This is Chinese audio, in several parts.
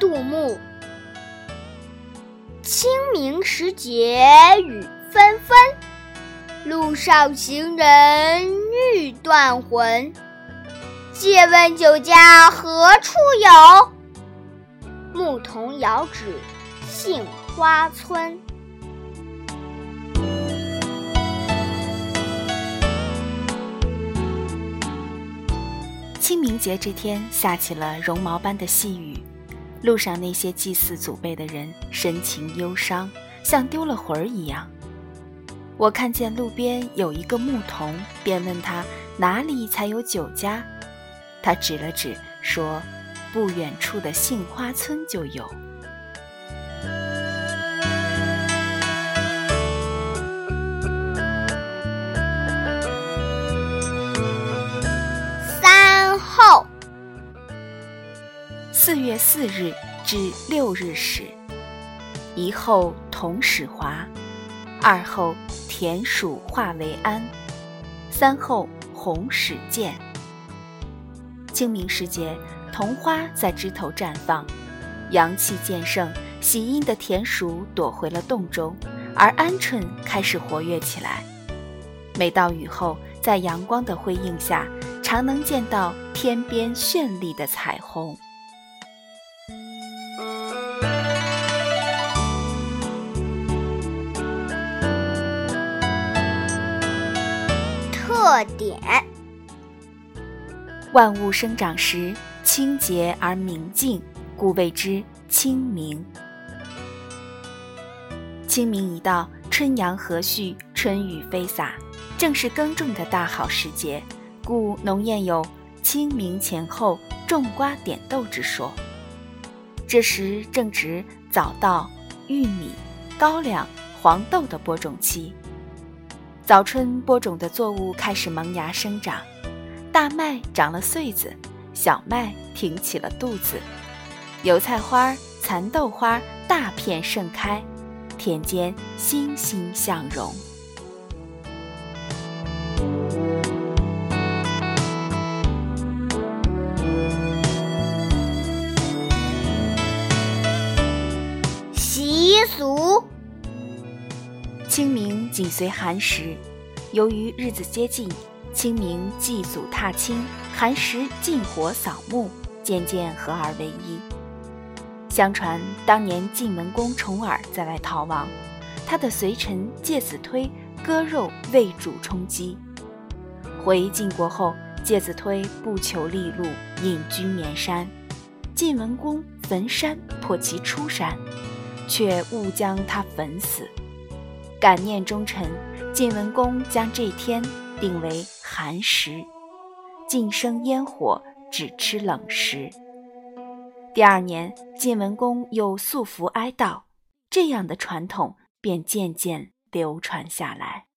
杜牧。清明时节雨纷纷，路上行人欲断魂。借问酒家何处有？牧童遥指杏花村。清明节这天下起了绒毛般的细雨，路上那些祭祀祖辈的人神情忧伤，像丢了魂儿一样。我看见路边有一个牧童，便问他哪里才有酒家，他指了指，说不远处的杏花村就有。四月四日至六日始，一后同始华，二后田鼠化为安，三后红始见。清明时节，桐花在枝头绽放，阳气渐盛，喜阴的田鼠躲回了洞中，而鹌鹑开始活跃起来。每到雨后，在阳光的辉映下，常能见到天边绚丽的彩虹。特点：万物生长时清洁而明净，故谓之清明。清明一到，春阳和煦，春雨飞洒，正是耕种的大好时节，故农谚有“清明前后种瓜点豆”之说。这时正值早稻、玉米、高粱、黄豆的播种期。早春播种的作物开始萌芽生长，大麦长了穗子，小麦挺起了肚子，油菜花、蚕豆花大片盛开，田间欣欣向荣。紧随寒食，由于日子接近，清明祭祖踏青，寒食禁火扫墓，渐渐合二为一。相传当年晋文公重耳在外逃亡，他的随臣介子推割肉为主充饥。回晋国后，介子推不求利禄，隐居绵山。晋文公焚山迫其出山，却误将他焚死。感念忠臣，晋文公将这天定为寒食，禁生烟火，只吃冷食。第二年，晋文公又素服哀悼，这样的传统便渐渐流传下来。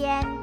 gian